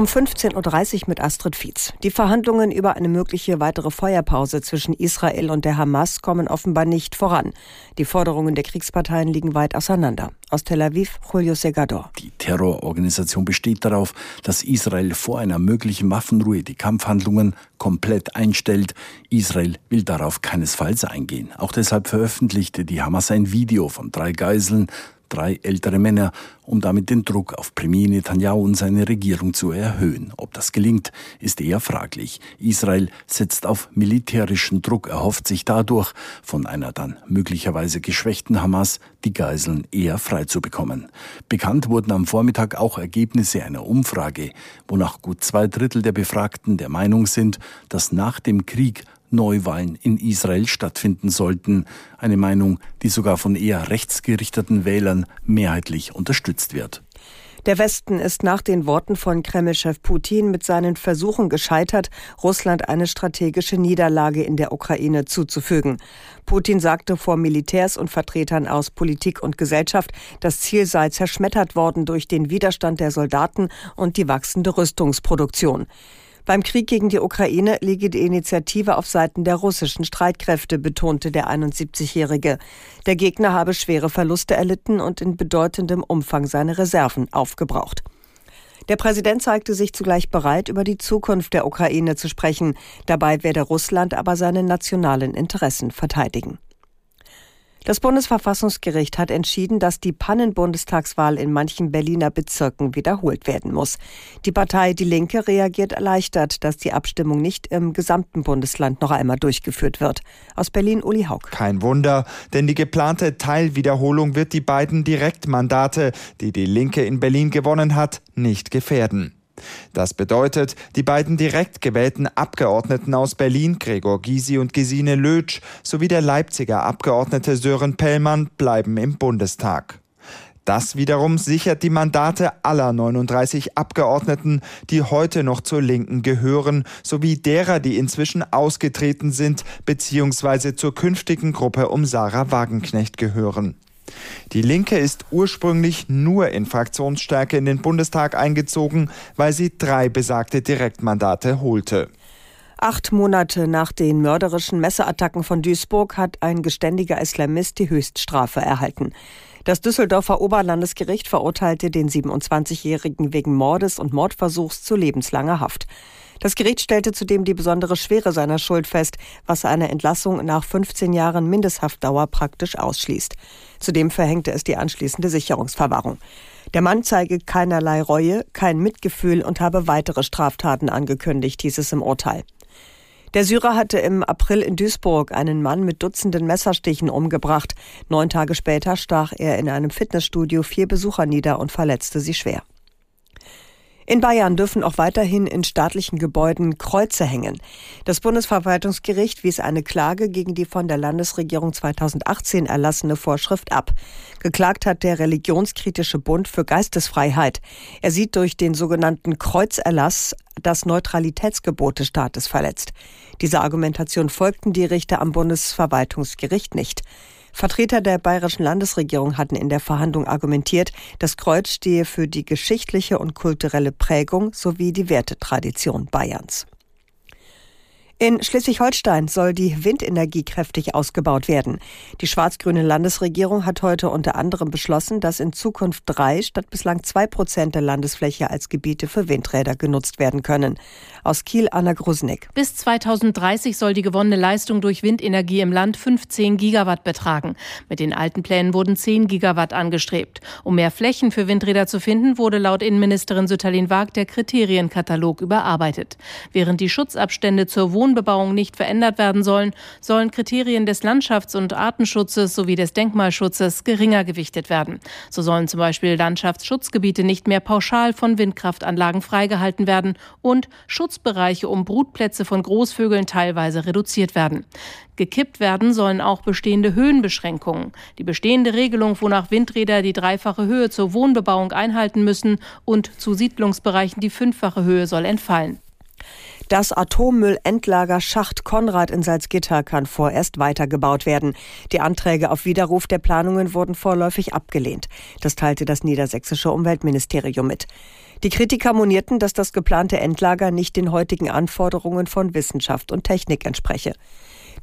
Um 15.30 Uhr mit Astrid Fietz. Die Verhandlungen über eine mögliche weitere Feuerpause zwischen Israel und der Hamas kommen offenbar nicht voran. Die Forderungen der Kriegsparteien liegen weit auseinander. Aus Tel Aviv, Julio Segador. Die Terrororganisation besteht darauf, dass Israel vor einer möglichen Waffenruhe die Kampfhandlungen komplett einstellt. Israel will darauf keinesfalls eingehen. Auch deshalb veröffentlichte die Hamas ein Video von drei Geiseln, drei ältere Männer, um damit den Druck auf Premier Netanyahu und seine Regierung zu erhöhen. Ob das gelingt, ist eher fraglich. Israel setzt auf militärischen Druck, erhofft sich dadurch von einer dann möglicherweise geschwächten Hamas die Geiseln eher frei zu bekommen. Bekannt wurden am Vormittag auch Ergebnisse einer Umfrage, wonach gut zwei Drittel der Befragten der Meinung sind, dass nach dem Krieg Neuwahlen in Israel stattfinden sollten. Eine Meinung, die sogar von eher rechtsgerichteten Wählern mehrheitlich unterstützt wird. Der Westen ist nach den Worten von Kreml-Chef Putin mit seinen Versuchen gescheitert, Russland eine strategische Niederlage in der Ukraine zuzufügen. Putin sagte vor Militärs und Vertretern aus Politik und Gesellschaft, das Ziel sei zerschmettert worden durch den Widerstand der Soldaten und die wachsende Rüstungsproduktion. Beim Krieg gegen die Ukraine liege die Initiative auf Seiten der russischen Streitkräfte, betonte der 71-Jährige. Der Gegner habe schwere Verluste erlitten und in bedeutendem Umfang seine Reserven aufgebraucht. Der Präsident zeigte sich zugleich bereit, über die Zukunft der Ukraine zu sprechen. Dabei werde Russland aber seine nationalen Interessen verteidigen. Das Bundesverfassungsgericht hat entschieden, dass die Pannenbundestagswahl in manchen Berliner Bezirken wiederholt werden muss. Die Partei Die Linke reagiert erleichtert, dass die Abstimmung nicht im gesamten Bundesland noch einmal durchgeführt wird. Aus Berlin Uli Haug. Kein Wunder, denn die geplante Teilwiederholung wird die beiden Direktmandate, die die Linke in Berlin gewonnen hat, nicht gefährden. Das bedeutet, die beiden direkt gewählten Abgeordneten aus Berlin, Gregor Gysi und Gesine Lötsch, sowie der Leipziger Abgeordnete Sören Pellmann bleiben im Bundestag. Das wiederum sichert die Mandate aller 39 Abgeordneten, die heute noch zur Linken gehören, sowie derer, die inzwischen ausgetreten sind bzw. zur künftigen Gruppe um Sarah Wagenknecht gehören. Die Linke ist ursprünglich nur in Fraktionsstärke in den Bundestag eingezogen, weil sie drei besagte Direktmandate holte. Acht Monate nach den mörderischen Messeattacken von Duisburg hat ein geständiger Islamist die Höchststrafe erhalten. Das Düsseldorfer Oberlandesgericht verurteilte den 27-Jährigen wegen Mordes und Mordversuchs zu lebenslanger Haft. Das Gericht stellte zudem die besondere Schwere seiner Schuld fest, was eine Entlassung nach 15 Jahren Mindesthaftdauer praktisch ausschließt. Zudem verhängte es die anschließende Sicherungsverwahrung. Der Mann zeige keinerlei Reue, kein Mitgefühl und habe weitere Straftaten angekündigt, hieß es im Urteil. Der Syrer hatte im April in Duisburg einen Mann mit Dutzenden Messerstichen umgebracht. Neun Tage später stach er in einem Fitnessstudio vier Besucher nieder und verletzte sie schwer. In Bayern dürfen auch weiterhin in staatlichen Gebäuden Kreuze hängen. Das Bundesverwaltungsgericht wies eine Klage gegen die von der Landesregierung 2018 erlassene Vorschrift ab. Geklagt hat der religionskritische Bund für Geistesfreiheit. Er sieht durch den sogenannten Kreuzerlass das Neutralitätsgebot des Staates verletzt. Dieser Argumentation folgten die Richter am Bundesverwaltungsgericht nicht. Vertreter der bayerischen Landesregierung hatten in der Verhandlung argumentiert, das Kreuz stehe für die geschichtliche und kulturelle Prägung sowie die Wertetradition Bayerns. In Schleswig-Holstein soll die Windenergie kräftig ausgebaut werden. Die schwarz-grüne Landesregierung hat heute unter anderem beschlossen, dass in Zukunft drei statt bislang zwei Prozent der Landesfläche als Gebiete für Windräder genutzt werden können. Aus Kiel Anna Grusnick. Bis 2030 soll die gewonnene Leistung durch Windenergie im Land 15 Gigawatt betragen. Mit den alten Plänen wurden 10 Gigawatt angestrebt. Um mehr Flächen für Windräder zu finden, wurde laut Innenministerin Sütterlin Waag der Kriterienkatalog überarbeitet. Während die Schutzabstände zur Wohnung Wohnbebauung nicht verändert werden sollen, sollen Kriterien des Landschafts- und Artenschutzes sowie des Denkmalschutzes geringer gewichtet werden. So sollen zum Beispiel Landschaftsschutzgebiete nicht mehr pauschal von Windkraftanlagen freigehalten werden und Schutzbereiche um Brutplätze von Großvögeln teilweise reduziert werden. Gekippt werden sollen auch bestehende Höhenbeschränkungen. Die bestehende Regelung, wonach Windräder die dreifache Höhe zur Wohnbebauung einhalten müssen und zu Siedlungsbereichen die fünffache Höhe soll entfallen. Das Atommüllendlager Schacht Konrad in Salzgitter kann vorerst weitergebaut werden. Die Anträge auf Widerruf der Planungen wurden vorläufig abgelehnt. Das teilte das niedersächsische Umweltministerium mit. Die Kritiker monierten, dass das geplante Endlager nicht den heutigen Anforderungen von Wissenschaft und Technik entspreche.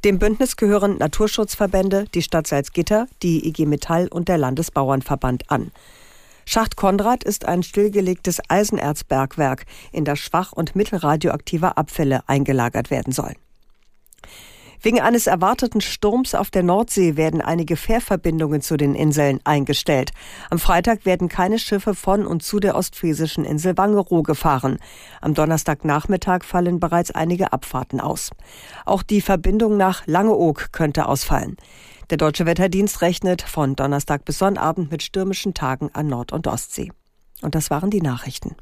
Dem Bündnis gehören Naturschutzverbände, die Stadt Salzgitter, die IG Metall und der Landesbauernverband an. Schacht Konrad ist ein stillgelegtes Eisenerzbergwerk, in das schwach- und mittelradioaktive Abfälle eingelagert werden sollen. Wegen eines erwarteten Sturms auf der Nordsee werden einige Fährverbindungen zu den Inseln eingestellt. Am Freitag werden keine Schiffe von und zu der ostfriesischen Insel Wangerooge gefahren. Am Donnerstagnachmittag fallen bereits einige Abfahrten aus. Auch die Verbindung nach Langeoog könnte ausfallen. Der Deutsche Wetterdienst rechnet von Donnerstag bis Sonnabend mit stürmischen Tagen an Nord- und Ostsee. Und das waren die Nachrichten.